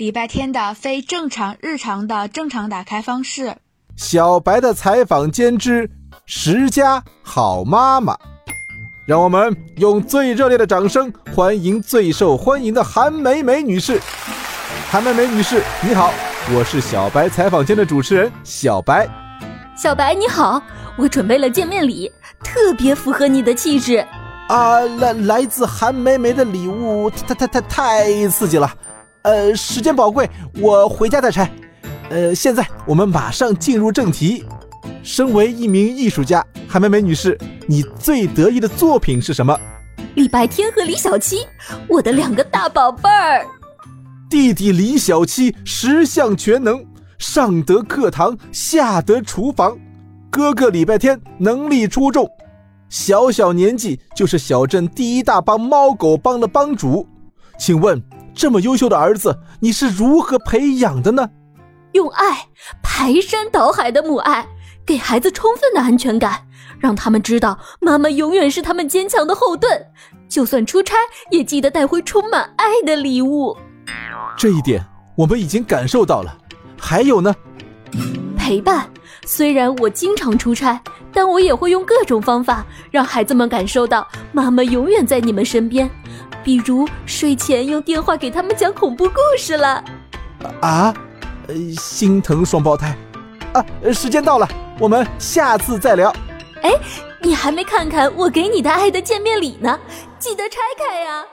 礼拜天的非正常日常的正常打开方式。小白的采访间之十佳好妈妈，让我们用最热烈的掌声欢迎最受欢迎的韩梅梅女士。韩梅梅女士，你好，我是小白采访间的主持人小白。小白你好，我准备了见面礼，特别符合你的气质。啊，来来自韩梅梅的礼物，太太太太刺激了，呃，时间宝贵，我回家再拆。呃，现在我们马上进入正题。身为一名艺术家，韩梅梅女士，你最得意的作品是什么？礼拜天和李小七，我的两个大宝贝儿。弟弟李小七十项全能，上得课堂，下得厨房。哥哥礼拜天能力出众。小小年纪就是小镇第一大帮猫狗帮的帮主，请问这么优秀的儿子你是如何培养的呢？用爱，排山倒海的母爱，给孩子充分的安全感，让他们知道妈妈永远是他们坚强的后盾，就算出差也记得带回充满爱的礼物。这一点我们已经感受到了，还有呢？陪伴。虽然我经常出差，但我也会用各种方法让孩子们感受到妈妈永远在你们身边，比如睡前用电话给他们讲恐怖故事了。啊，呃，心疼双胞胎。啊，时间到了，我们下次再聊。哎，你还没看看我给你的爱的见面礼呢，记得拆开呀。